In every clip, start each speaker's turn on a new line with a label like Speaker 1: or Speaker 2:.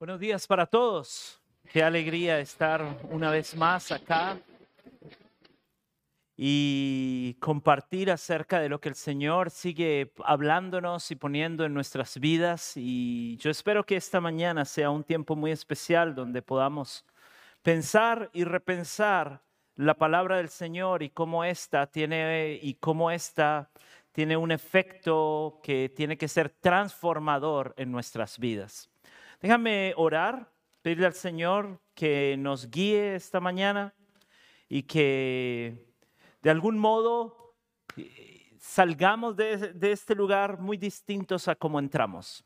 Speaker 1: Buenos días para todos. Qué alegría estar una vez más acá y compartir acerca de lo que el Señor sigue hablándonos y poniendo en nuestras vidas. Y yo espero que esta mañana sea un tiempo muy especial donde podamos pensar y repensar la palabra del Señor y cómo esta tiene y cómo esta tiene un efecto que tiene que ser transformador en nuestras vidas. Déjame orar, pedirle al Señor que nos guíe esta mañana y que de algún modo salgamos de, este lugar muy distintos a como entramos.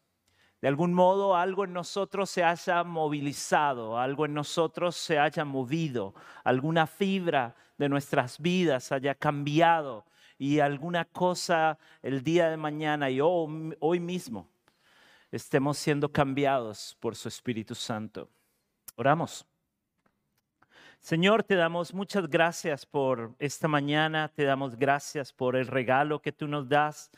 Speaker 1: De algún modo algo en nosotros se haya movilizado, algo en nosotros se haya movido, alguna fibra de nuestras vidas haya cambiado y alguna cosa el día de mañana y hoy mismo estemos siendo cambiados por su Espíritu Santo. Oramos. Señor, te damos muchas gracias por esta mañana, te damos gracias por el regalo que tú nos das.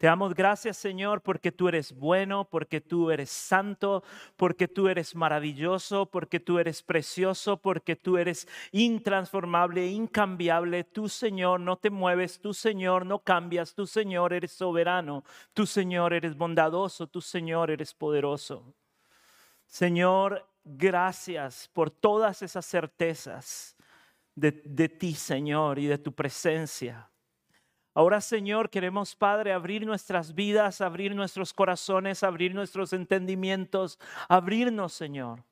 Speaker 1: Te damos gracias, Señor, porque tú eres bueno, porque tú eres santo, porque tú eres maravilloso, porque tú eres precioso, porque tú eres intransformable, incambiable. Tú, Señor, no te mueves, tú, Señor, no cambias, tú, Señor, eres soberano, tú, Señor, eres bondadoso, tú, Señor, eres poderoso. Señor, gracias por todas esas certezas de, de ti, Señor, y de tu presencia. Ahora, Señor, queremos, Padre, abrir nuestras vidas, abrir nuestros corazones, abrir nuestros entendimientos, abrirnos, Señor,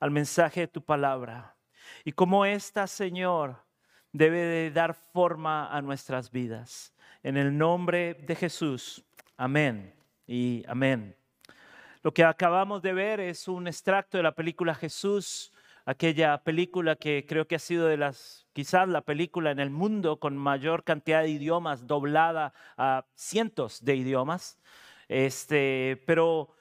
Speaker 1: al mensaje de tu palabra. Y como esta, Señor, debe de dar forma a nuestras vidas. En el nombre de Jesús. Amén y amén. Lo que acabamos de ver es un extracto de la película Jesús, aquella película que creo que ha sido de las, quizás la película en el mundo con mayor cantidad de idiomas, doblada a cientos de idiomas. Este, pero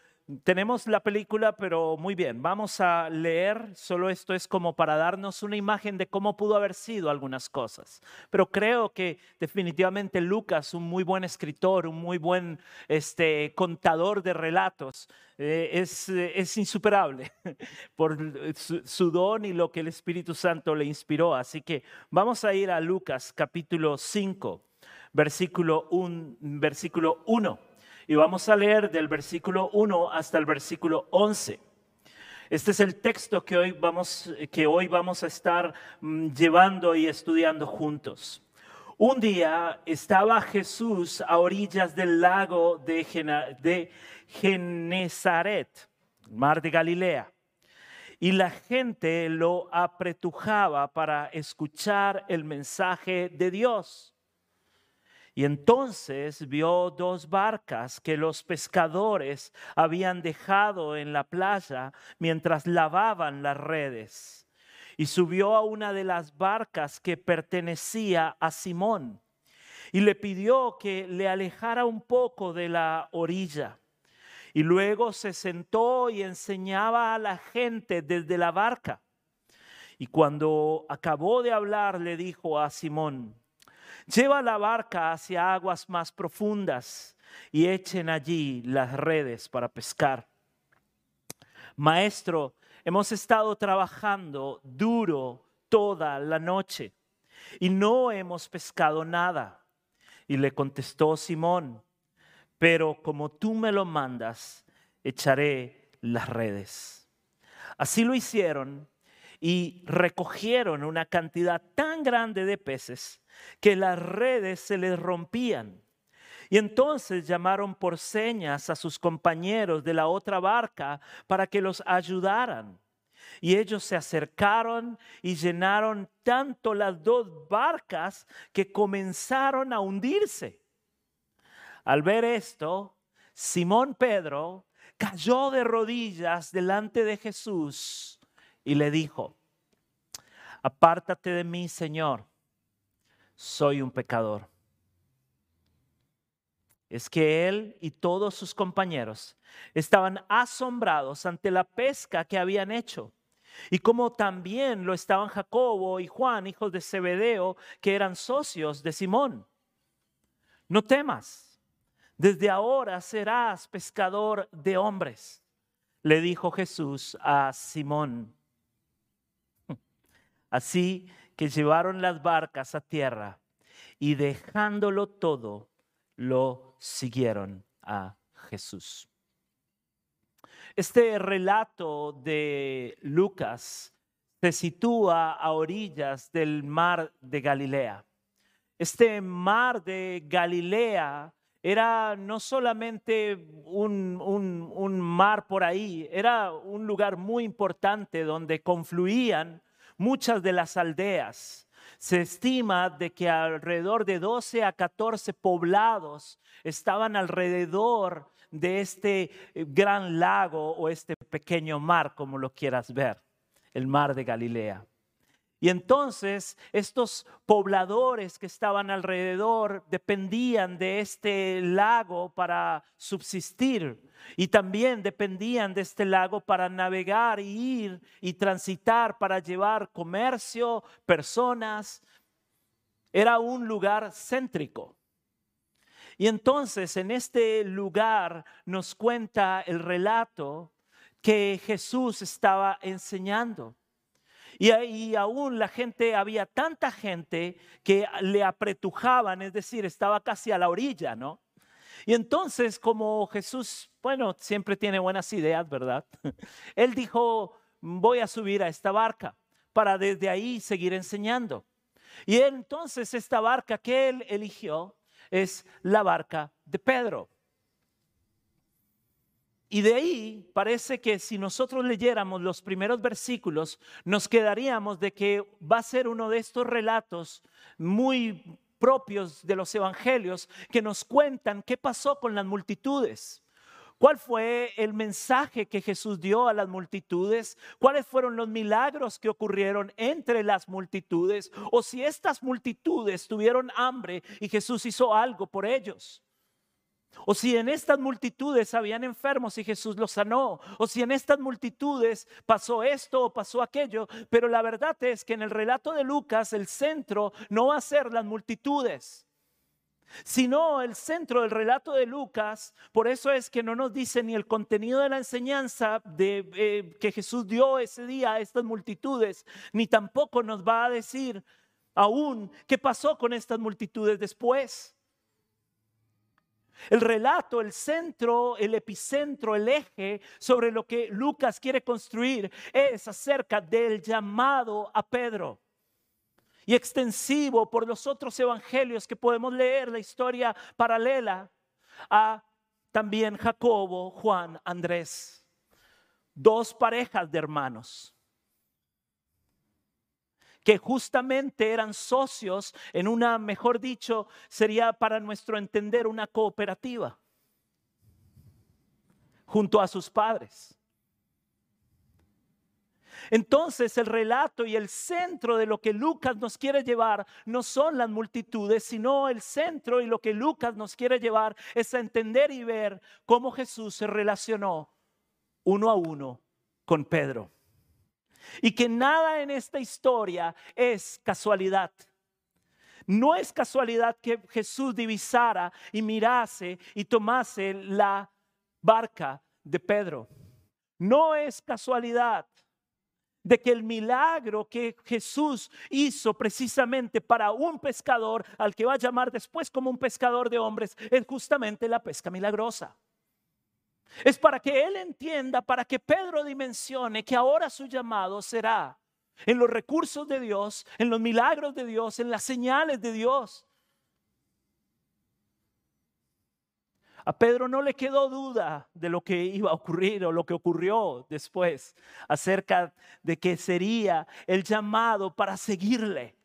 Speaker 1: tenemos la película, pero muy bien, vamos a leer, solo esto es como para darnos una imagen de cómo pudo haber sido algunas cosas. Pero creo que definitivamente Lucas, un muy buen escritor, un muy buen este, contador de relatos, eh, es, es, insuperable por su, su, don y lo que el Espíritu Santo le inspiró. Así que vamos a ir a Lucas capítulo 5, versículo 1. Versículo 1 y vamos a leer del versículo 1 hasta el versículo 11. Este es el texto que hoy vamos, que hoy vamos a estar mm, llevando y estudiando juntos. Un día estaba Jesús a orillas del lago de, de Genezaret, mar de Galilea, y la gente lo apretujaba para escuchar el mensaje de Dios. Y entonces vio dos barcas que los pescadores habían dejado en la playa mientras lavaban las redes. Y subió a una de las barcas que pertenecía a Simón y le pidió que le alejara un poco de la orilla. Y luego se sentó y enseñaba a la gente desde la barca. Y cuando acabó de hablar, le dijo a Simón, Lleva la barca hacia aguas más profundas y echen allí las redes para pescar. Maestro, hemos estado trabajando duro toda la noche y no hemos pescado nada. Y le contestó Simón, pero como tú me lo mandas, echaré las redes. Así lo hicieron y recogieron una cantidad tan grande de peces que las redes se les rompían. Y entonces llamaron por señas a sus compañeros de la otra barca para que los ayudaran. Y ellos se acercaron y llenaron tanto las dos barcas que comenzaron a hundirse. Al ver esto, Simón Pedro cayó de rodillas delante de Jesús y le dijo, apártate de mí, Señor, soy un pecador. Es que él y todos sus compañeros estaban asombrados ante la pesca que habían hecho. Y como también lo estaban Jacobo y Juan, hijos de Zebedeo, que eran socios de Simón. No temas, desde ahora serás pescador de hombres. le dijo Jesús a Simón. Así que llevaron las barcas a tierra y dejándolo todo, lo siguieron a Jesús. Este relato de Lucas se sitúa a orillas del mar de Galilea. Este mar de Galilea era no solamente un, un, mar por ahí, era un lugar muy importante donde confluían muchas de las aldeas. Se estima de que alrededor de 12 a 14 poblados estaban alrededor de este eh, gran lago o este pequeño mar, como lo quieras ver, el mar de Galilea. Y entonces estos pobladores que estaban alrededor dependían de este lago para subsistir y también dependían de este lago para navegar y ir y transitar, para llevar comercio, personas. Era un lugar céntrico. Y entonces en este lugar nos cuenta el relato que Jesús estaba enseñando. Y, aún la gente, había tanta gente que le apretujaban, es decir, estaba casi a la orilla, ¿no? Y entonces, como Jesús, bueno, siempre tiene buenas ideas, ¿verdad? Él dijo, voy a subir a esta barca para desde ahí seguir enseñando. Y entonces esta barca que él eligió es la barca de Pedro. Y de ahí parece que si nosotros leyéramos los primeros versículos, nos quedaríamos de que va a ser uno de estos relatos muy propios de los evangelios que nos cuentan qué pasó con las multitudes. ¿Cuál fue el mensaje que Jesús dio a las multitudes? ¿Cuáles fueron los milagros que ocurrieron entre las multitudes? O si estas multitudes tuvieron hambre y Jesús hizo algo por ellos. O si en estas multitudes habían enfermos y Jesús los sanó. O si en estas multitudes pasó esto o pasó aquello. Pero la verdad es que en el relato de Lucas el centro no va a ser las multitudes. Sino el centro del relato de Lucas, por eso es que no nos dice ni el contenido de la enseñanza de, eh, que Jesús dio ese día a estas multitudes, ni tampoco nos va a decir aún qué pasó con estas multitudes después. El relato, el centro, el epicentro, el eje sobre lo que Lucas quiere construir es acerca del llamado a Pedro. Y extensivo por los otros evangelios que podemos leer la historia paralela a también Jacobo, Juan, Andrés. Dos parejas de hermanos que justamente eran socios en una, mejor dicho, sería para nuestro entender una cooperativa junto a sus padres. Entonces el relato y el centro de lo que Lucas nos quiere llevar no son las multitudes, sino el centro y lo que Lucas nos quiere llevar es a entender y ver cómo Jesús se relacionó uno a uno con Pedro. Y que nada en esta historia es casualidad. No es casualidad que Jesús divisara y mirase y tomase la barca de Pedro. No es casualidad de que el milagro que Jesús hizo precisamente para un pescador, al que va a llamar después como un pescador de hombres, es justamente la pesca milagrosa. Es para que Él entienda, para que Pedro dimensione que ahora su llamado será en los recursos de Dios, en los milagros de Dios, en las señales de Dios. A Pedro no le quedó duda de lo que iba a ocurrir o lo que ocurrió después acerca de que sería el llamado para seguirle.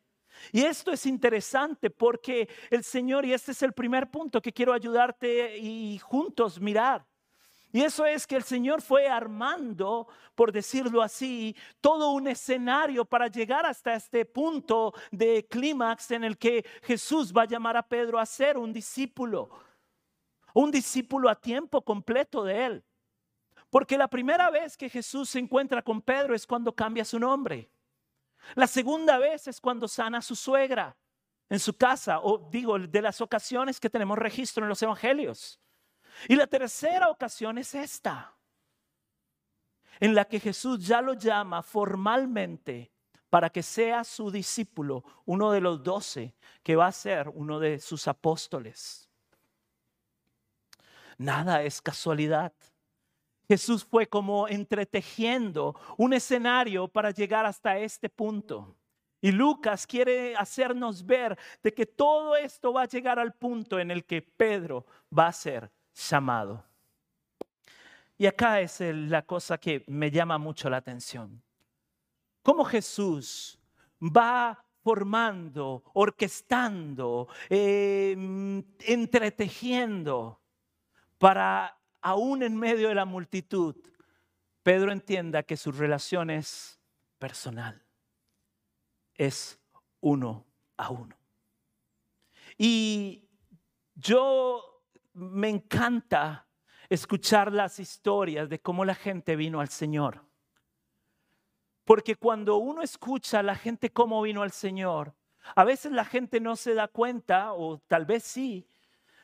Speaker 1: Y esto es interesante porque el Señor, y este es el primer punto que quiero ayudarte y juntos mirar, y eso es que el Señor fue armando, por decirlo así, todo un escenario para llegar hasta este punto de clímax en el que Jesús va a llamar a Pedro a ser un discípulo, un discípulo a tiempo completo de él. Porque la primera vez que Jesús se encuentra con Pedro es cuando cambia su nombre. La segunda vez es cuando sana a su suegra en su casa, o digo, de las ocasiones que tenemos registro en los evangelios. Y la tercera ocasión es esta. en la que Jesús ya lo llama formalmente para que sea su discípulo, uno de los doce, que va a ser uno de sus apóstoles. Nada es casualidad. Jesús fue como entretejiendo un escenario para llegar hasta este punto. Y Lucas quiere hacernos ver de que todo esto va a llegar al punto en el que Pedro va a ser llamado. Y acá es la cosa que me llama mucho la atención. Cómo Jesús va formando, orquestando, em, entretejiendo para, aún en medio de la multitud, Pedro entienda que su relación es personal, es uno a uno. Y yo me encanta escuchar las historias de cómo la gente vino al Señor. Porque cuando uno escucha a la gente cómo vino al Señor, a veces la gente no se da cuenta, o tal vez sí,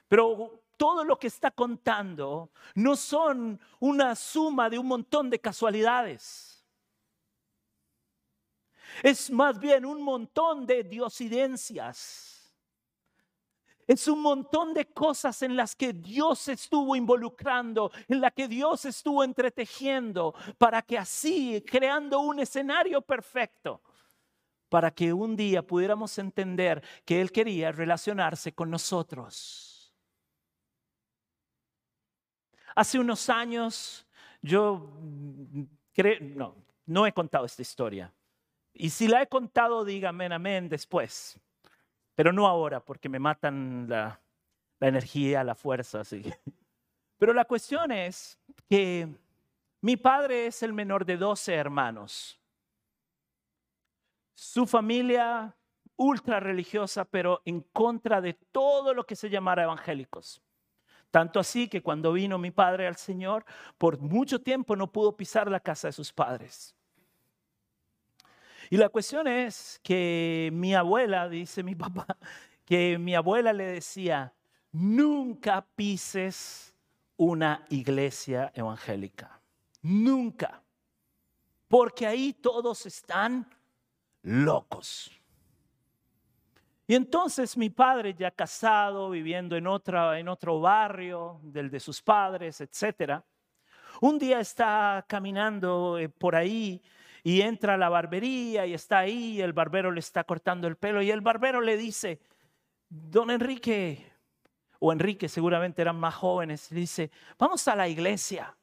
Speaker 1: pero todo lo que está contando no son una suma de un montón de casualidades. Es más bien un montón de diosidencias es un montón de cosas en las que Dios estuvo involucrando, en las que Dios estuvo entretejiendo, para que así, creando un escenario perfecto, para que un día pudiéramos entender que Él quería relacionarse con nosotros. Hace unos años yo creo, no, no he contado esta historia. Y si la he contado, dígame amén después pero no ahora porque me matan la, energía, la fuerza. Así. Pero la cuestión es que mi padre es el menor de 12 hermanos. Su familia ultra religiosa, pero en contra de todo lo que se llamara evangélicos. Tanto así que cuando vino mi padre al Señor, por mucho tiempo no pudo pisar la casa de sus padres. Y la cuestión es que mi abuela, dice mi papá, que mi abuela le decía, nunca pises una iglesia evangélica. Nunca. Porque ahí todos están locos. Y entonces mi padre, ya casado, viviendo en, otra, en otro barrio del de sus padres, etc., un día está caminando eh, por ahí y entra a la barbería y está ahí, el barbero le está cortando el pelo y el barbero le dice, don Enrique, o Enrique seguramente eran más jóvenes, le dice, vamos a la iglesia.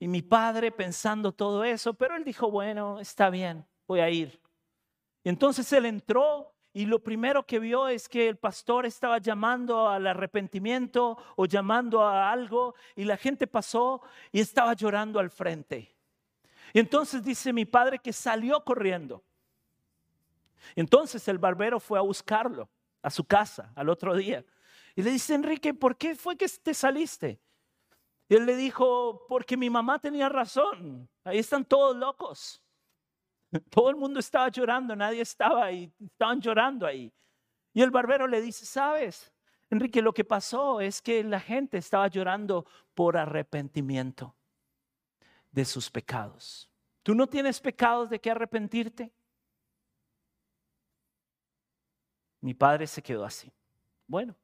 Speaker 1: Y mi padre pensando todo eso, pero él dijo, bueno, está bien, voy a ir. Y entonces él entró y lo primero que vio es que el pastor estaba llamando al arrepentimiento o llamando a algo y la gente pasó y estaba llorando al frente. Y entonces dice mi padre que salió corriendo. Entonces el barbero fue a buscarlo a su casa al otro día. Y le dice, Enrique, ¿por qué fue que te saliste? Y él le dijo, porque mi mamá tenía razón. Ahí están todos locos. Todo el mundo estaba llorando, nadie estaba ahí, estaban llorando ahí. Y el barbero le dice, ¿sabes? Enrique, lo que pasó es que la gente estaba llorando por arrepentimiento de sus pecados. ¿Tú no tienes pecados de qué arrepentirte? Mi padre se quedó así. Bueno,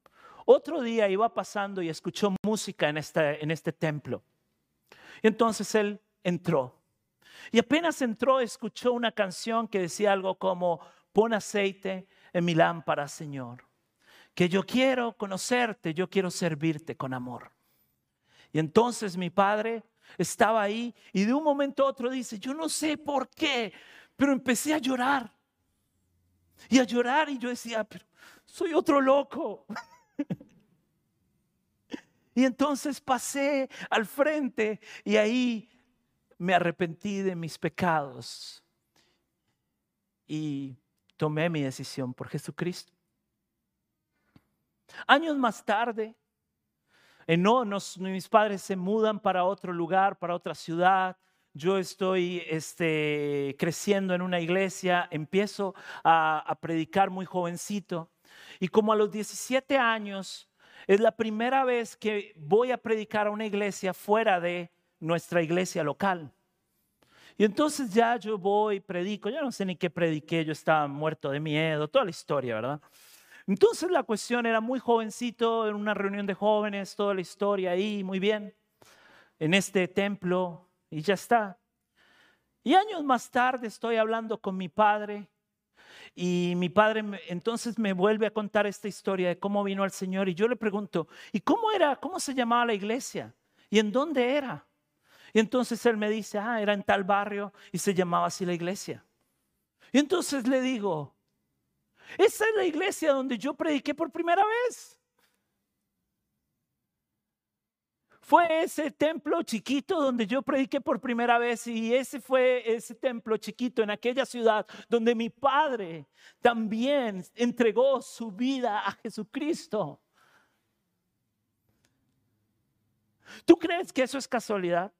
Speaker 1: otro día iba pasando y escuchó música en, en este templo. Y entonces él entró. Y apenas entró, escuchó una canción que decía algo como, pon aceite en mi lámpara, Señor. Que yo quiero conocerte, yo quiero servirte con amor. Y entonces mi padre estaba ahí y de un momento a otro dice, yo no sé por qué, pero empecé a llorar. Y a llorar y yo decía, soy otro loco. y entonces pasé al frente y ahí me arrepentí de mis pecados y tomé mi decisión por Jesucristo. Años más tarde, no, mis padres se mudan para otro lugar, para otra ciudad. Yo estoy este, creciendo en una iglesia, empiezo a, a predicar muy jovencito. Y como a los 17 años, es la primera vez que voy a predicar a una iglesia fuera de nuestra iglesia local. Y entonces ya yo voy, predico, yo no sé ni qué prediqué, yo estaba muerto de miedo, toda la historia, ¿verdad? Entonces la cuestión era muy jovencito, en una reunión de jóvenes, toda la historia ahí, muy bien, en este templo, y ya está. Y años más tarde estoy hablando con mi padre y mi padre entonces me vuelve a contar esta historia de cómo vino al Señor y yo le pregunto, ¿y cómo era, cómo se llamaba la iglesia? ¿Y en dónde era? Y entonces él me dice, ah, era en tal barrio y se llamaba así la iglesia. Y entonces le digo, esa es la iglesia donde yo prediqué por primera vez. Fue ese templo chiquito donde yo prediqué por primera vez y ese fue ese templo chiquito en aquella ciudad donde mi padre también entregó su vida a Jesucristo. ¿Tú crees que eso es casualidad?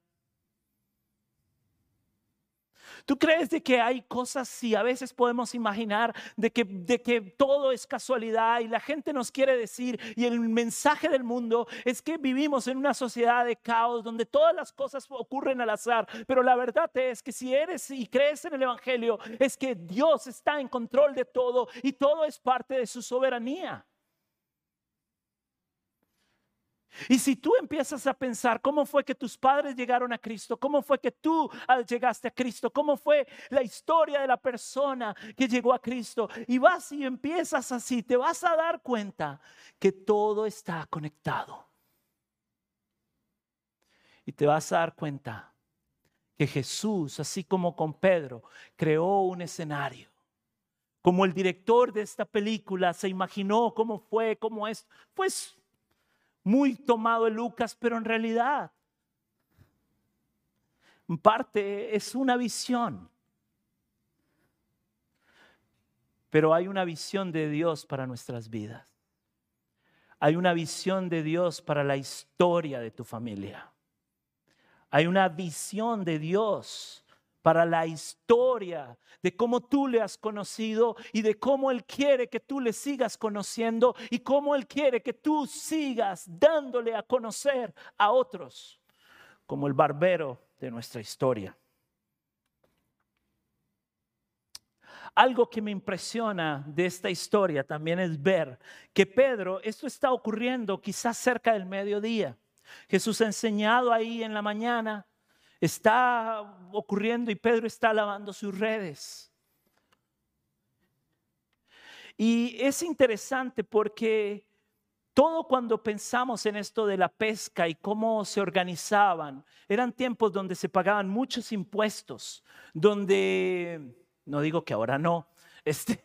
Speaker 1: ¿Tú crees de que hay cosas y a veces podemos imaginar de que, de que todo es casualidad y la gente nos quiere decir y el mensaje del mundo es que vivimos en una sociedad de caos donde todas las cosas ocurren al azar, pero la verdad es que si eres y crees en el Evangelio es que Dios está en control de todo y todo es parte de su soberanía. Y si tú empiezas a pensar cómo fue que tus padres llegaron a Cristo, cómo fue que tú llegaste a Cristo, cómo fue la historia de la persona que llegó a Cristo, y vas y empiezas así, te vas a dar cuenta que todo está conectado. Y te vas a dar cuenta que Jesús, así como con Pedro, creó un escenario. Como el director de esta película se imaginó cómo fue, cómo es, pues muy tomado de Lucas, pero en realidad, en parte es una visión. Pero hay una visión de Dios para nuestras vidas. Hay una visión de Dios para la historia de tu familia. Hay una visión de Dios para la historia de cómo tú le has conocido y de cómo Él quiere que tú le sigas conociendo y cómo Él quiere que tú sigas dándole a conocer a otros, como el barbero de nuestra historia. Algo que me impresiona de esta historia también es ver que Pedro, esto está ocurriendo quizás cerca del mediodía. Jesús ha enseñado ahí en la mañana, está ocurriendo y Pedro está lavando sus redes. Y es interesante porque todo cuando pensamos en esto de la pesca y cómo se organizaban, eran tiempos donde se pagaban muchos impuestos, donde, no digo que ahora no, este,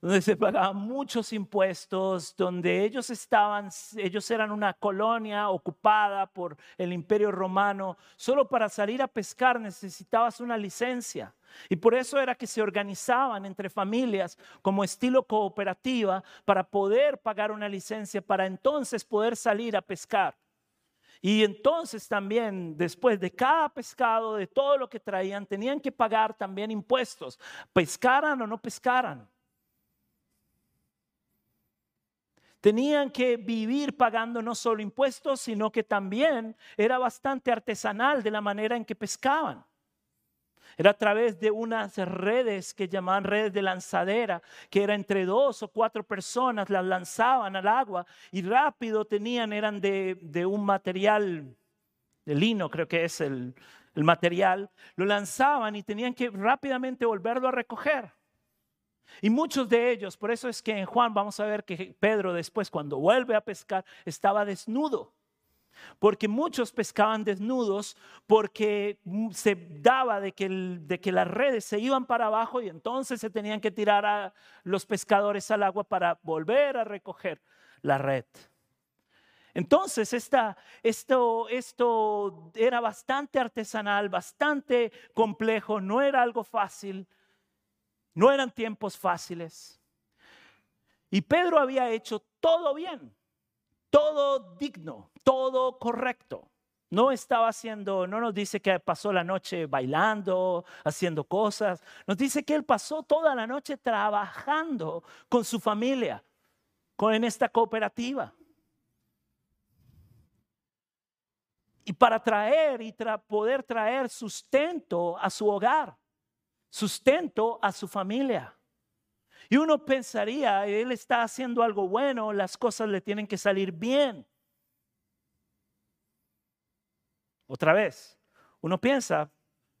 Speaker 1: donde se pagaban muchos impuestos, donde ellos estaban, ellos eran una colonia ocupada por el imperio romano. Solo para salir a pescar necesitabas una licencia. Y por eso era que se organizaban entre familias como estilo cooperativa para poder pagar una licencia, para entonces poder salir a pescar. Y entonces también, después de cada pescado, de todo lo que traían, tenían que pagar también impuestos, pescaran o no pescaran. Tenían que vivir pagando no solo impuestos, sino que también era bastante artesanal de la manera en que pescaban. Era a través de unas redes que llamaban redes de lanzadera, que era entre dos o cuatro personas, las lanzaban al agua y rápido tenían, eran de, un material, de lino creo que es el, el material, lo lanzaban y tenían que rápidamente volverlo a recoger. Y muchos de ellos, por eso es que en Juan vamos a ver que Pedro después cuando vuelve a pescar estaba desnudo. Porque muchos pescaban desnudos porque se daba de que, de que las redes se iban para abajo y entonces se tenían que tirar a los pescadores al agua para volver a recoger la red. Entonces, esto, esto era bastante artesanal, bastante complejo, no era algo fácil. No eran tiempos fáciles. Y Pedro había hecho todo bien, todo digno, todo correcto. No estaba haciendo, no nos dice que pasó la noche bailando, haciendo cosas. Nos dice que él pasó toda la noche trabajando con su familia, con en esta cooperativa. y para traer y poder traer sustento a su hogar, sustento a su familia. Y uno pensaría, él está haciendo algo bueno, las cosas le tienen que salir bien. Otra vez, uno piensa,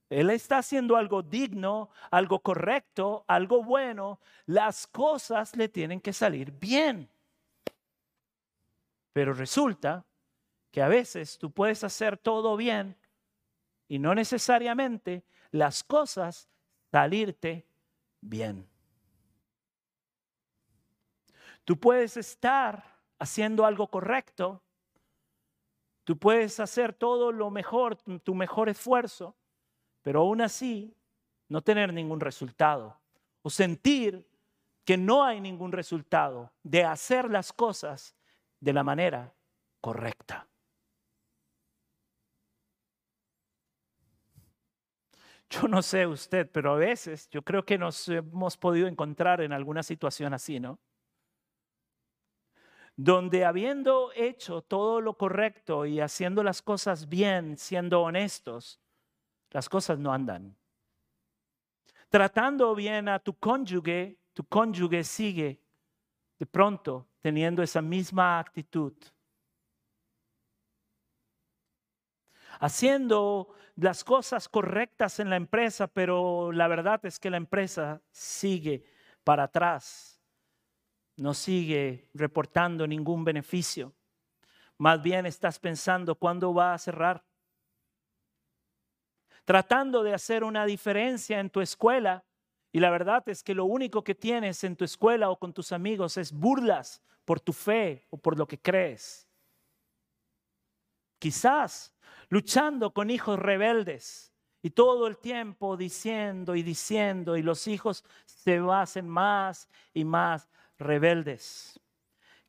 Speaker 1: él está haciendo algo digno, algo correcto, algo bueno, las cosas le tienen que salir bien. Pero resulta que a veces tú puedes hacer todo bien y no necesariamente las cosas salirte bien. Tú puedes estar haciendo algo correcto, tú puedes hacer todo lo mejor, tu mejor esfuerzo, pero aún así no tener ningún resultado o sentir que no hay ningún resultado de hacer las cosas de la manera correcta. Yo no sé usted, pero a veces yo creo que nos hemos podido encontrar en alguna situación así, ¿no? Donde habiendo hecho todo lo correcto y haciendo las cosas bien, siendo honestos, las cosas no andan. Tratando bien a tu cónyuge, tu cónyuge sigue de pronto teniendo esa misma actitud. Haciendo las cosas correctas en la empresa, pero la verdad es que la empresa sigue para atrás, no sigue reportando ningún beneficio. Más bien estás pensando cuándo va a cerrar. Tratando de hacer una diferencia en tu escuela, y la verdad es que lo único que tienes en tu escuela o con tus amigos es burlas por tu fe o por lo que crees. Quizás luchando con hijos rebeldes y todo el tiempo diciendo y diciendo y los hijos se hacen más y más rebeldes.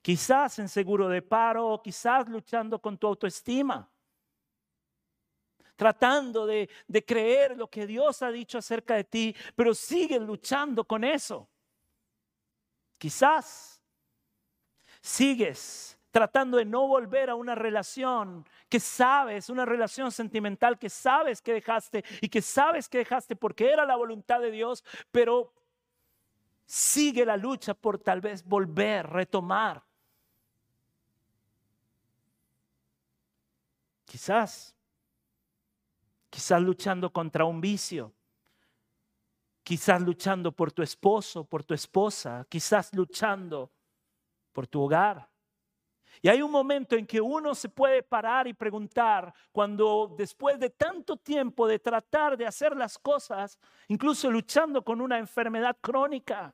Speaker 1: Quizás en seguro de paro o quizás luchando con tu autoestima. Tratando de, de creer lo que Dios ha dicho acerca de ti, pero sigues luchando con eso. Quizás sigues tratando de no volver a una relación que sabes, una relación sentimental que sabes que dejaste y que sabes que dejaste porque era la voluntad de Dios, pero sigue la lucha por tal vez volver, retomar. Quizás, quizás luchando contra un vicio, quizás luchando por tu esposo, por tu esposa, quizás luchando por tu hogar. Y hay un momento en que uno se puede parar y preguntar, cuando después de tanto tiempo de tratar de hacer las cosas, incluso luchando con una enfermedad crónica,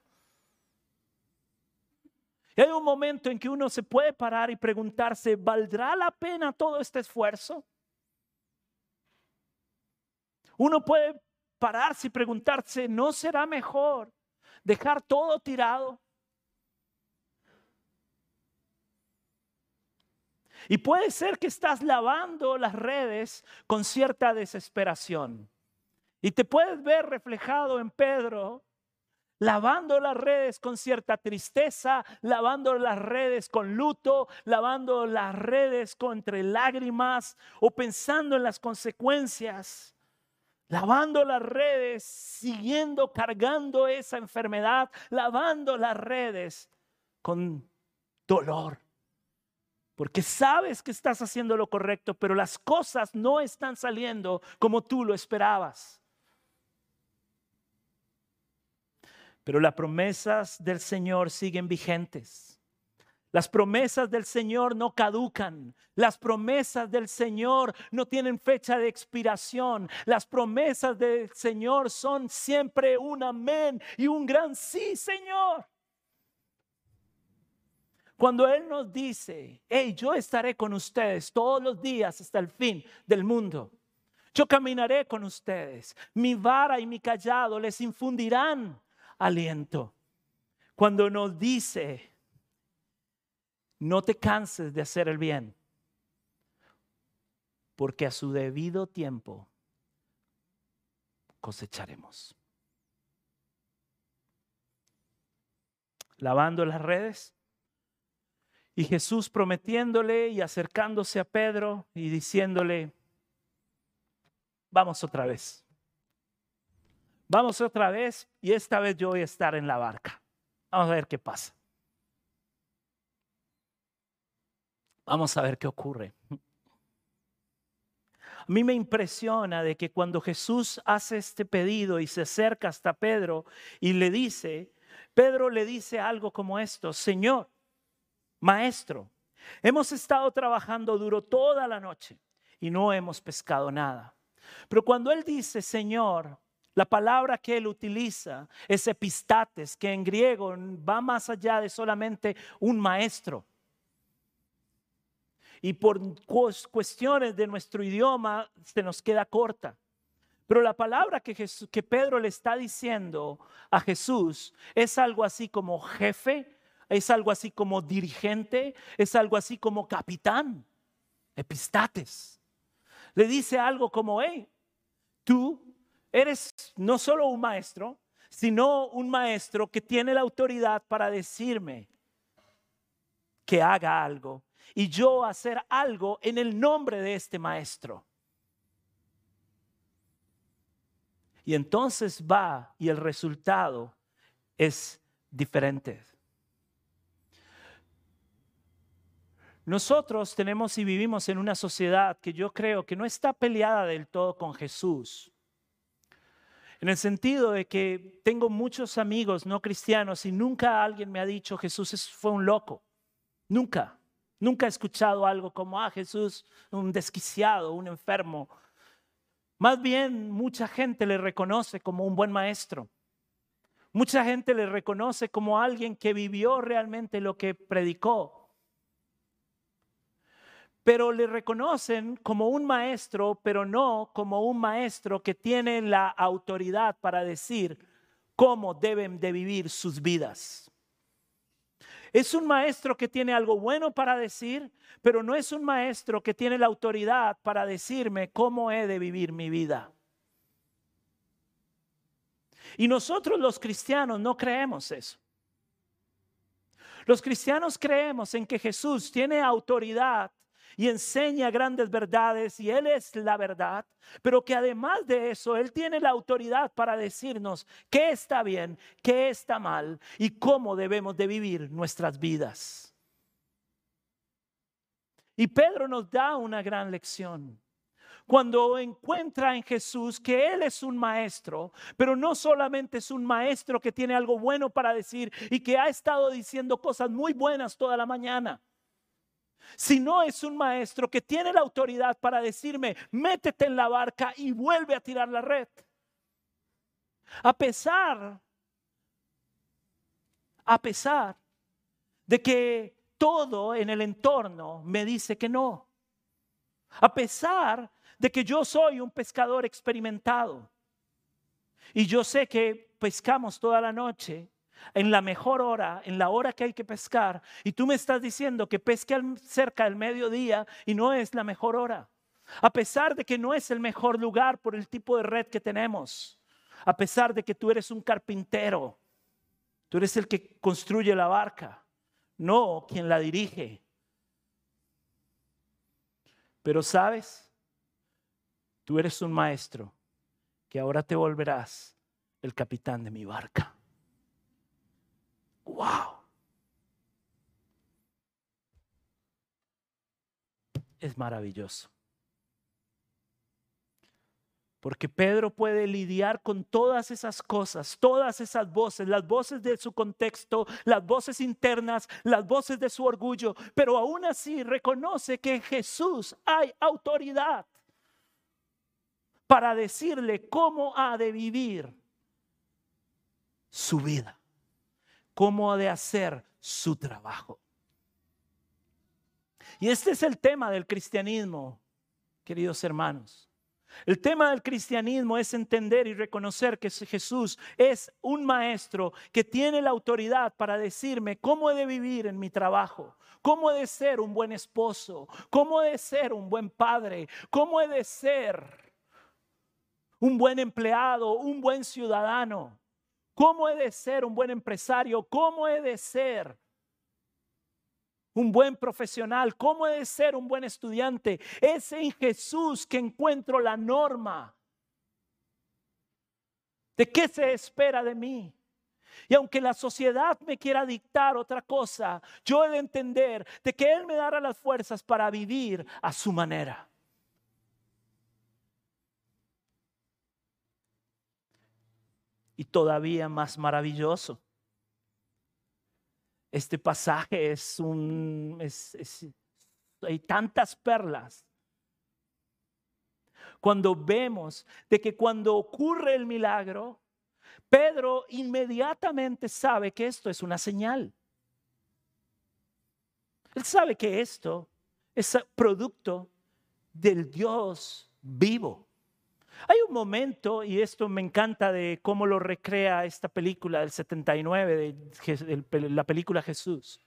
Speaker 1: hay un momento en que uno se puede parar y preguntarse, ¿valdrá la pena todo este esfuerzo? Uno puede pararse y preguntarse, ¿no será mejor dejar todo tirado? Y puede ser que estás lavando las redes con cierta desesperación. Y te puedes ver reflejado en Pedro, lavando las redes con cierta tristeza, lavando las redes con luto, lavando las redes con entre lágrimas o pensando en las consecuencias. Lavando las redes, siguiendo cargando esa enfermedad, lavando las redes con dolor porque sabes que estás haciendo lo correcto, pero las cosas no están saliendo como tú lo esperabas. Pero las promesas del Señor siguen vigentes. Las promesas del Señor no caducan. Las promesas del Señor no tienen fecha de expiración. Las promesas del Señor son siempre un amén y un gran sí, Señor. Cuando Él nos dice, hey, yo estaré con ustedes todos los días hasta el fin del mundo. Yo caminaré con ustedes. Mi vara y mi callado les infundirán aliento. Cuando nos dice, no te canses de hacer el bien, porque a su debido tiempo cosecharemos. Lavando las redes, Y Jesús prometiéndole y acercándose a Pedro y diciéndole, vamos otra vez. Vamos otra vez y esta vez yo voy a estar en la barca. Vamos a ver qué pasa. Vamos a ver qué ocurre. A mí me impresiona de que cuando Jesús hace este pedido y se acerca hasta Pedro y le dice, Pedro le dice algo como esto, Señor, Maestro, hemos estado trabajando duro toda la noche y no hemos pescado nada. Pero cuando él dice, Señor, la palabra que él utiliza es epistates, que en griego va más allá de solamente un maestro. Y por cuestiones de nuestro idioma se nos queda corta. Pero la palabra que, que Pedro le está diciendo a Jesús es algo así como jefe, es algo así como dirigente, es algo así como capitán, epistates. Le dice algo como, hey, tú eres no solo un maestro, sino un maestro que tiene la autoridad para decirme que haga algo y yo hacer algo en el nombre de este maestro. Y entonces va y el resultado es diferente. Nosotros tenemos y vivimos en una sociedad que yo creo que no está peleada del todo con Jesús. En el sentido de que tengo muchos amigos no cristianos y nunca alguien me ha dicho Jesús fue un loco. Nunca. Nunca he escuchado algo como, ah, Jesús, un desquiciado, un enfermo. Más bien, mucha gente le reconoce como un buen maestro. Mucha gente le reconoce como alguien que vivió realmente lo que predicó pero le reconocen como un maestro, pero no como un maestro que tiene la autoridad para decir cómo deben de vivir sus vidas. Es un maestro que tiene algo bueno para decir, pero no es un maestro que tiene la autoridad para decirme cómo he de vivir mi vida. Y nosotros los cristianos no creemos eso. Los cristianos creemos en que Jesús tiene autoridad y enseña grandes verdades y Él es la verdad, pero que además de eso, Él tiene la autoridad para decirnos qué está bien, qué está mal y cómo debemos de vivir nuestras vidas. Y Pedro nos da una gran lección cuando encuentra en Jesús que Él es un maestro, pero no solamente es un maestro que tiene algo bueno para decir y que ha estado diciendo cosas muy buenas toda la mañana, si no es un maestro que tiene la autoridad para decirme, métete en la barca y vuelve a tirar la red. A pesar, a pesar de que todo en el entorno me dice que no. A pesar de que yo soy un pescador experimentado. Y yo sé que pescamos toda la noche en la mejor hora, en la hora que hay que pescar, y tú me estás diciendo que pesque cerca del mediodía y no es la mejor hora, a pesar de que no es el mejor lugar por el tipo de red que tenemos, a pesar de que tú eres un carpintero, tú eres el que construye la barca, no quien la dirige. Pero sabes, tú eres un maestro que ahora te volverás el capitán de mi barca. ¡Wow! Es maravilloso. Porque Pedro puede lidiar con todas esas cosas, todas esas voces, las voces de su contexto, las voces internas, las voces de su orgullo, pero aún así reconoce que en Jesús hay autoridad para decirle cómo ha de vivir su vida cómo ha de hacer su trabajo. Y este es el tema del cristianismo, queridos hermanos. El tema del cristianismo es entender y reconocer que Jesús es un maestro que tiene la autoridad para decirme cómo he de vivir en mi trabajo, cómo he de ser un buen esposo, cómo he de ser un buen padre, cómo he de ser un buen empleado, un buen ciudadano. ¿Cómo he de ser un buen empresario? ¿Cómo he de ser un buen profesional, cómo he de ser un buen estudiante. Es en Jesús que encuentro la norma. ¿De qué se espera de mí? Y aunque la sociedad me quiera dictar otra cosa, yo he de entender de que Él me dará las fuerzas para vivir a su manera. Y todavía más maravilloso. Este pasaje es un... hay tantas perlas cuando vemos de que cuando ocurre el milagro, Pedro inmediatamente sabe que esto es una señal. Él sabe que esto es producto del Dios vivo. Hay un momento, y esto me encanta de cómo lo recrea esta película del 79, de la película Jesús,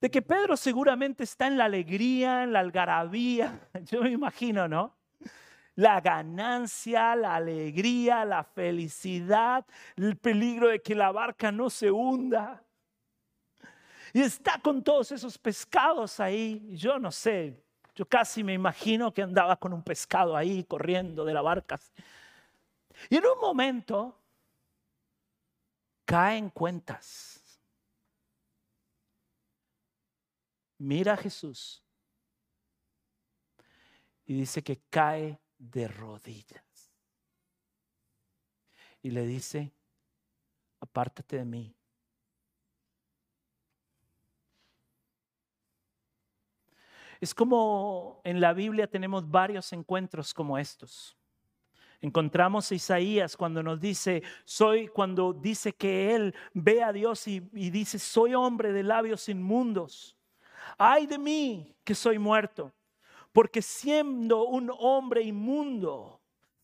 Speaker 1: de que Pedro seguramente está en la alegría, en la algarabía, yo me imagino, ¿no? la ganancia, la alegría, la felicidad, el peligro de que la barca no se hunda. Y está con todos esos pescados ahí. Yo no sé, yo casi me imagino que andaba con un pescado ahí corriendo de la barca. Y en un momento caen cuentas. Mira a Jesús y dice que cae de rodillas. Y le dice, apártate de mí. Es como en la Biblia tenemos varios encuentros como estos. Encontramos a Isaías cuando nos dice, soy, cuando dice que él ve a Dios y, y dice, soy hombre de labios inmundos. Ay de mí que soy muerto porque siendo un hombre inmundo,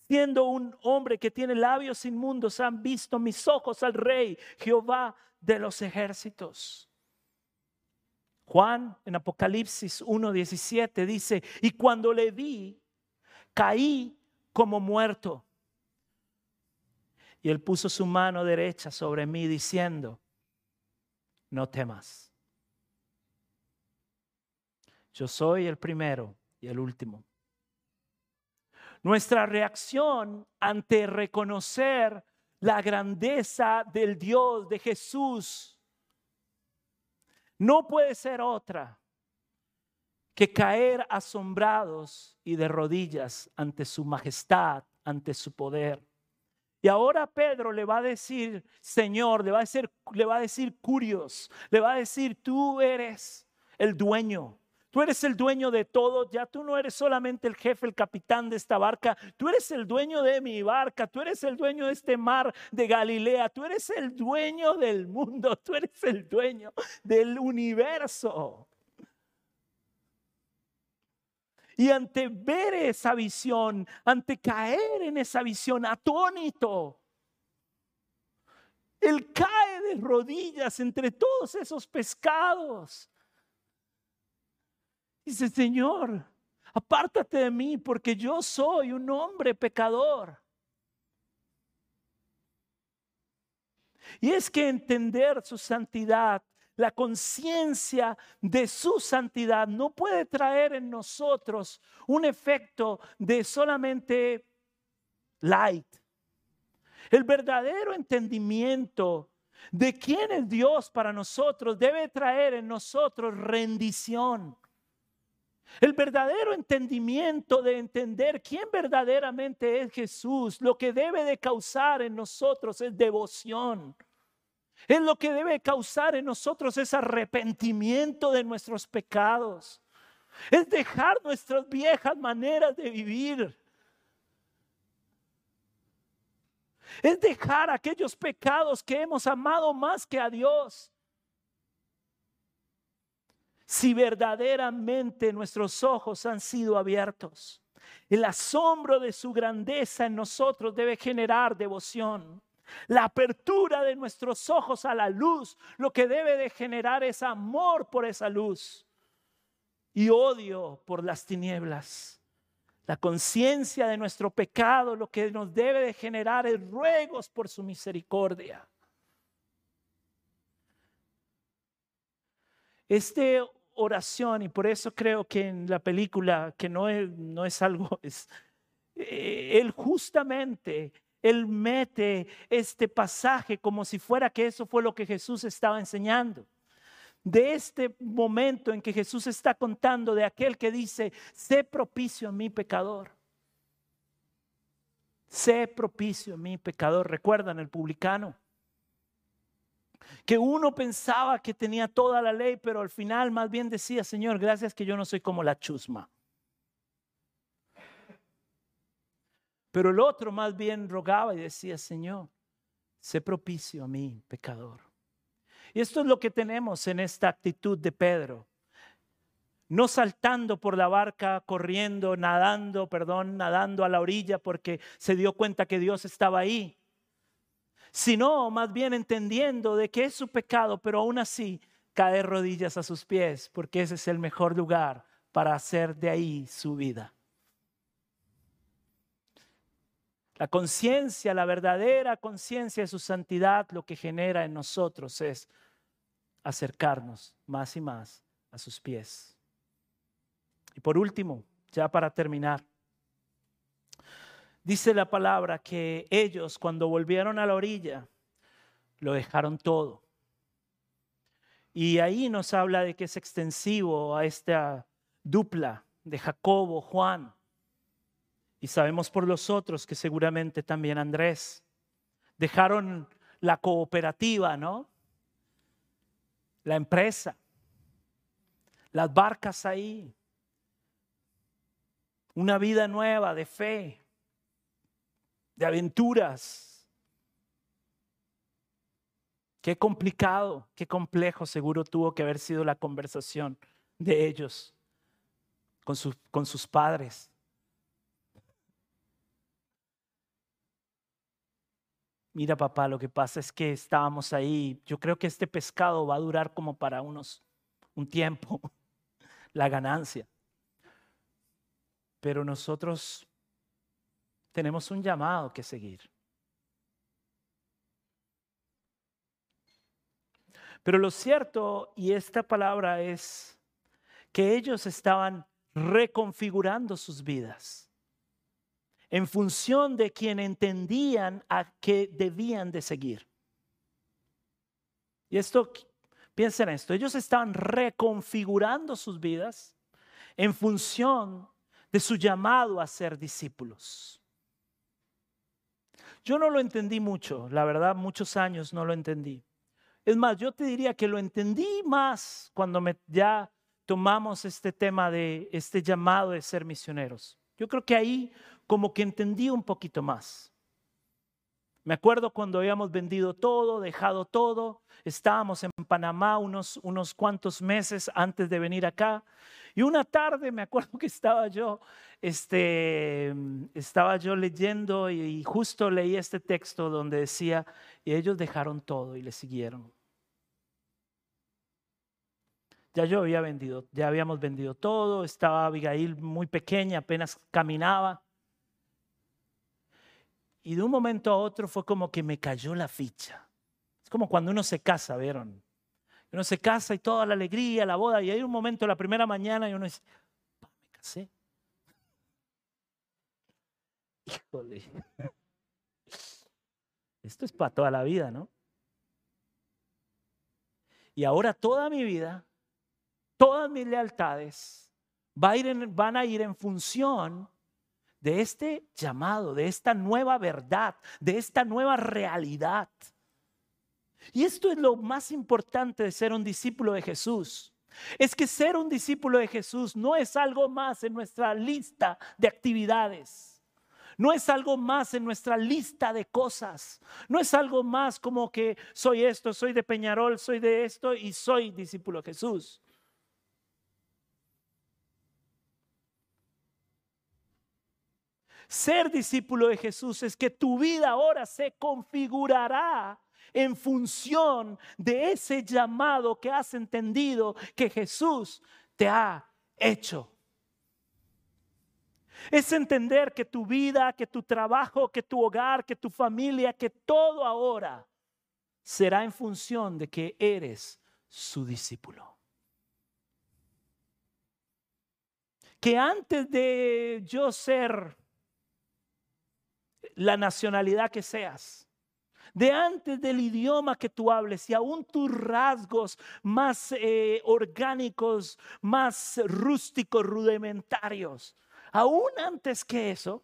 Speaker 1: siendo un hombre que tiene labios inmundos, han visto mis ojos al rey Jehová de los ejércitos. Juan en Apocalipsis 1:17 dice, y cuando le vi, caí como muerto. Y él puso su mano derecha sobre mí diciendo, no temas. Yo soy el primero y el último. Nuestra reacción ante reconocer la grandeza del Dios, de Jesús, no puede ser otra que caer asombrados y de rodillas ante su majestad, ante su poder. Y ahora Pedro le va a decir, Señor, le va a decir, le va a decir curios, le va a decir, tú eres el dueño, Tú eres el dueño de todo, ya tú no eres solamente el jefe, el capitán de esta barca, tú eres el dueño de mi barca, tú eres el dueño de este mar de Galilea, tú eres el dueño del mundo, tú eres el dueño del universo. Y ante ver esa visión, ante caer en esa visión atónito, él cae de rodillas entre todos esos pescados Dice, Señor, apártate de mí porque yo soy un hombre pecador. Y es que entender su santidad, la conciencia de su santidad no puede traer en nosotros un efecto de solamente light. El verdadero entendimiento de quién es Dios para nosotros debe traer en nosotros rendición. El verdadero entendimiento de entender quién verdaderamente es Jesús, lo que debe de causar en nosotros es devoción. Es lo que debe causar en nosotros es arrepentimiento de nuestros pecados. Es dejar nuestras viejas maneras de vivir. Es dejar aquellos pecados que hemos amado más que a Dios si verdaderamente nuestros ojos han sido abiertos. El asombro de su grandeza en nosotros debe generar devoción. La apertura de nuestros ojos a la luz lo que debe de generar es amor por esa luz y odio por las tinieblas. La conciencia de nuestro pecado lo que nos debe de generar es ruegos por su misericordia. Esta oración, y por eso creo que en la película, que no es, no es algo, es, eh, él justamente, él mete este pasaje como si fuera que eso fue lo que Jesús estaba enseñando. De este momento en que Jesús está contando de aquel que dice, sé propicio a mi pecador. Sé propicio a mi pecador. ¿Recuerdan el publicano? Que uno pensaba que tenía toda la ley, pero al final más bien decía, Señor, gracias que yo no soy como la chusma. Pero el otro más bien rogaba y decía, Señor, sé propicio a mí, pecador. Y esto es lo que tenemos en esta actitud de Pedro. No saltando por la barca, corriendo, nadando, perdón, nadando a la orilla porque se dio cuenta que Dios estaba ahí sino más bien entendiendo de que es su pecado, pero aún así caer rodillas a sus pies, porque ese es el mejor lugar para hacer de ahí su vida. La conciencia, la verdadera conciencia de su santidad, lo que genera en nosotros es acercarnos más y más a sus pies. Y por último, ya para terminar, Dice la palabra que ellos cuando volvieron a la orilla, lo dejaron todo. Y ahí nos habla de que es extensivo a esta dupla de Jacobo, Juan. Y sabemos por los otros que seguramente también Andrés. Dejaron la cooperativa, ¿no? La empresa, las barcas ahí, una vida nueva de fe, de aventuras. Qué complicado, qué complejo seguro tuvo que haber sido la conversación de ellos con, con sus padres. Mira papá, lo que pasa es que estábamos ahí. Yo creo que este pescado va a durar como para unos un tiempo, la ganancia. Pero nosotros tenemos un llamado que seguir. Pero lo cierto, y esta palabra es que ellos estaban reconfigurando sus vidas en función de quien entendían a qué debían de seguir. Y esto, piensen en esto, ellos estaban reconfigurando sus vidas en función de su llamado a ser discípulos. Yo no lo entendí mucho, la verdad, muchos años no lo entendí. Es más, yo te diría que lo entendí más cuando me, ya tomamos este tema de este llamado de ser misioneros. Yo creo que ahí como que entendí un poquito más. Me acuerdo cuando habíamos vendido todo, dejado todo, estábamos en Panamá unos, unos cuantos meses antes de venir acá y una tarde me acuerdo que estaba yo, este, estaba yo leyendo y, justo leí este texto donde decía, y ellos dejaron todo y le siguieron. Ya yo había vendido, ya habíamos vendido todo, estaba Abigail muy pequeña, apenas caminaba. Y de un momento a otro fue como que me cayó la ficha. Es como cuando uno se casa, ¿vieron? Uno se casa y toda la alegría, la boda, y hay un momento, la primera mañana, y uno dice, me casé. Híjole. Esto es para toda la vida, ¿no? Y ahora toda mi vida, todas mis lealtades van a ir en función de este llamado, de esta nueva verdad, de esta nueva realidad. Y esto es lo más importante de ser un discípulo de Jesús. Es que ser un discípulo de Jesús no es algo más en nuestra lista de actividades. No es algo más en nuestra lista de cosas. No es algo más como que soy esto, soy de Peñarol, soy de esto y soy discípulo de Jesús. Ser discípulo de Jesús es que tu vida ahora se configurará en función de ese llamado que has entendido que Jesús te ha hecho. Es entender que tu vida, que tu trabajo, que tu hogar, que tu familia, que todo ahora será en función de que eres su discípulo. Que antes de yo ser la nacionalidad que seas, de antes del idioma que tú hables y aún tus rasgos más eh, orgánicos, más rústicos, rudimentarios, aún antes que eso,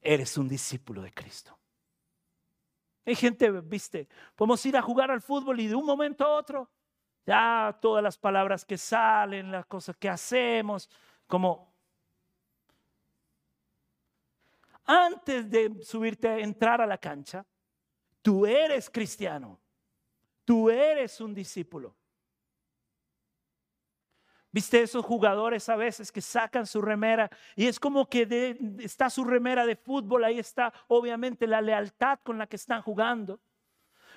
Speaker 1: eres un discípulo de Cristo. Hay gente, viste, podemos ir a jugar al fútbol y de un momento a otro, ya todas las palabras que salen, las cosas que hacemos, como antes de subirte a entrar a la cancha, Tú eres cristiano. Tú eres un discípulo. ¿Viste esos jugadores a veces que sacan su remera y es como que está su remera de fútbol, ahí está obviamente la lealtad con la que están jugando.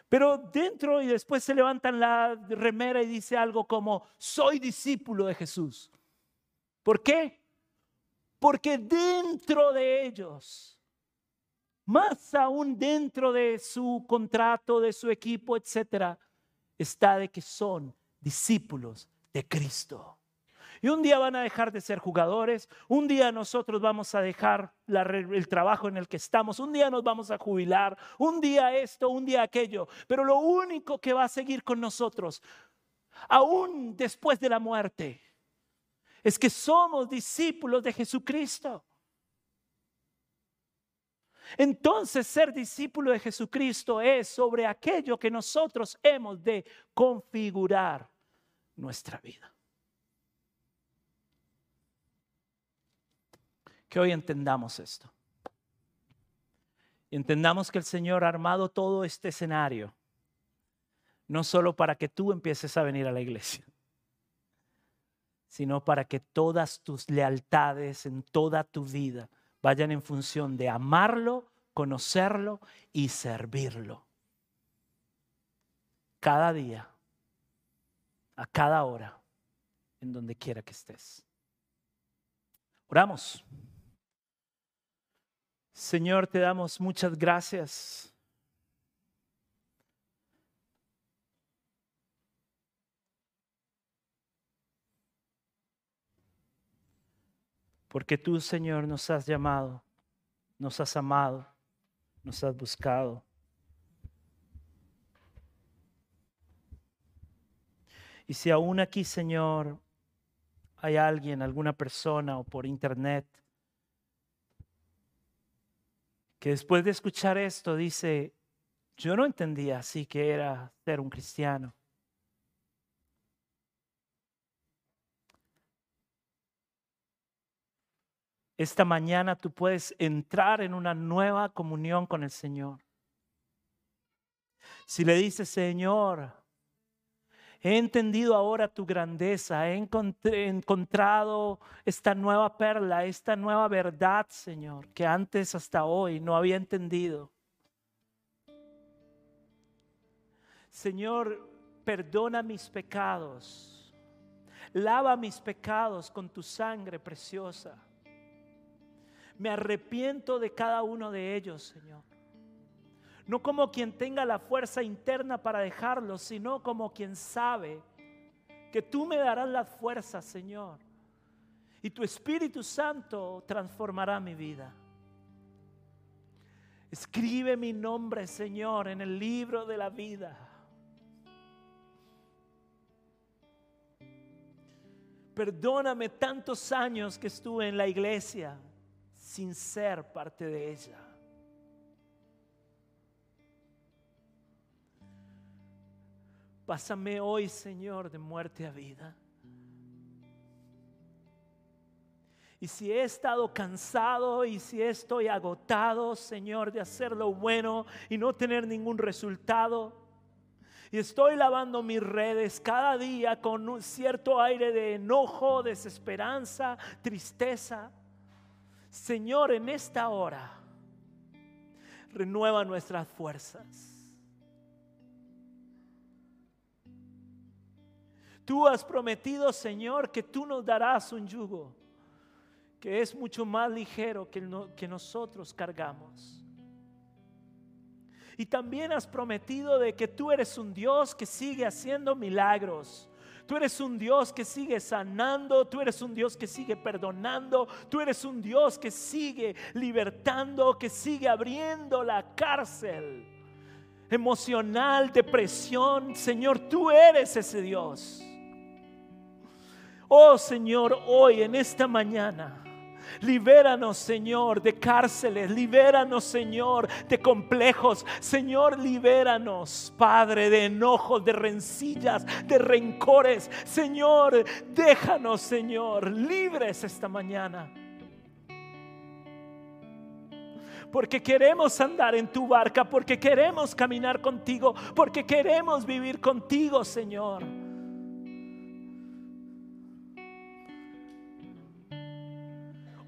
Speaker 1: Pero dentro y después se levantan la remera y dice algo como, soy discípulo de Jesús. ¿Por qué? Porque dentro de ellos más aún dentro de su contrato, de su equipo, etcétera, está de que son discípulos de Cristo. Y un día van a dejar de ser jugadores, un día nosotros vamos a dejar el trabajo en el que estamos, un día nos vamos a jubilar, un día esto, un día aquello, pero lo único que va a seguir con nosotros, aún después de la muerte, es que somos discípulos de Jesucristo. Entonces ser discípulo de Jesucristo es sobre aquello que nosotros hemos de configurar nuestra vida. Que hoy entendamos esto. Entendamos que el Señor ha armado todo este escenario, no solo para que tú empieces a venir a la iglesia, sino para que todas tus lealtades en toda tu vida vayan en función de amarlo, conocerlo y servirlo. Cada día, a cada hora, en donde quiera que estés. Oramos. Señor, te damos muchas gracias. Porque tú, Señor, nos has llamado, nos has amado, nos has buscado. Y si aún aquí, Señor, hay alguien, alguna persona o por internet, que después de escuchar esto dice, yo no entendía así que era ser un cristiano. Esta mañana tú puedes entrar en una nueva comunión con el Señor. Si le dices, Señor, he entendido ahora tu grandeza, he encontrado esta nueva perla, esta nueva verdad, Señor, que antes hasta hoy no había entendido. Señor, perdona mis pecados, lava mis pecados con tu sangre preciosa. Me arrepiento de cada uno de ellos, Señor. No como quien tenga la fuerza interna para dejarlo, sino como quien sabe que tú me darás las fuerzas, Señor. Y tu Espíritu Santo transformará mi vida. Escribe mi nombre, Señor, en el libro de la vida. Perdóname tantos años que estuve en la iglesia sin ser parte de ella. Pásame hoy, Señor, de muerte a vida. Y si he estado cansado y si estoy agotado, Señor, de hacer lo bueno y no tener ningún resultado, y estoy lavando mis redes cada día con un cierto aire de enojo, desesperanza, tristeza, Señor, en esta hora, renueva nuestras fuerzas. Tú has prometido, Señor, que tú nos darás un yugo que es mucho más ligero que, que nosotros cargamos. Y también has prometido de que tú eres un Dios que sigue haciendo milagros Tú eres un Dios que sigue sanando, tú eres un Dios que sigue perdonando, tú eres un Dios que sigue libertando, que sigue abriendo la cárcel emocional, depresión. Señor, tú eres ese Dios. Oh Señor, hoy en esta mañana Libéranos, Señor, de cárceles. Libéranos, Señor, de complejos. Señor, libéranos, Padre, de enojos, de rencillas, de rencores. Señor, déjanos, Señor, libres esta mañana. Porque queremos andar en tu barca, porque queremos caminar contigo, porque queremos vivir contigo, Señor.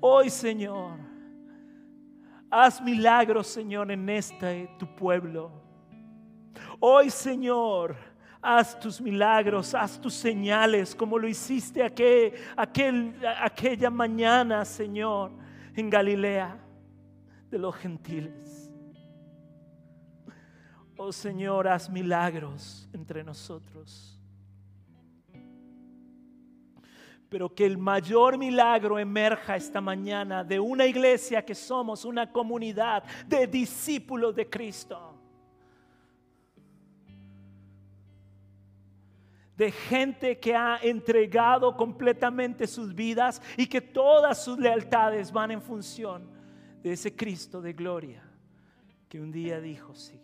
Speaker 1: Hoy, Señor, haz milagros, Señor, en este tu pueblo. Hoy, Señor, haz tus milagros, haz tus señales, como lo hiciste aquel, aquel, aquella mañana, Señor, en Galilea de los gentiles. Oh Señor, haz milagros entre nosotros. Pero que el mayor milagro emerja esta mañana de una iglesia que somos, una comunidad de discípulos de Cristo. De gente que ha entregado completamente sus vidas y que todas sus lealtades van en función de ese Cristo de gloria que un día dijo, sigue.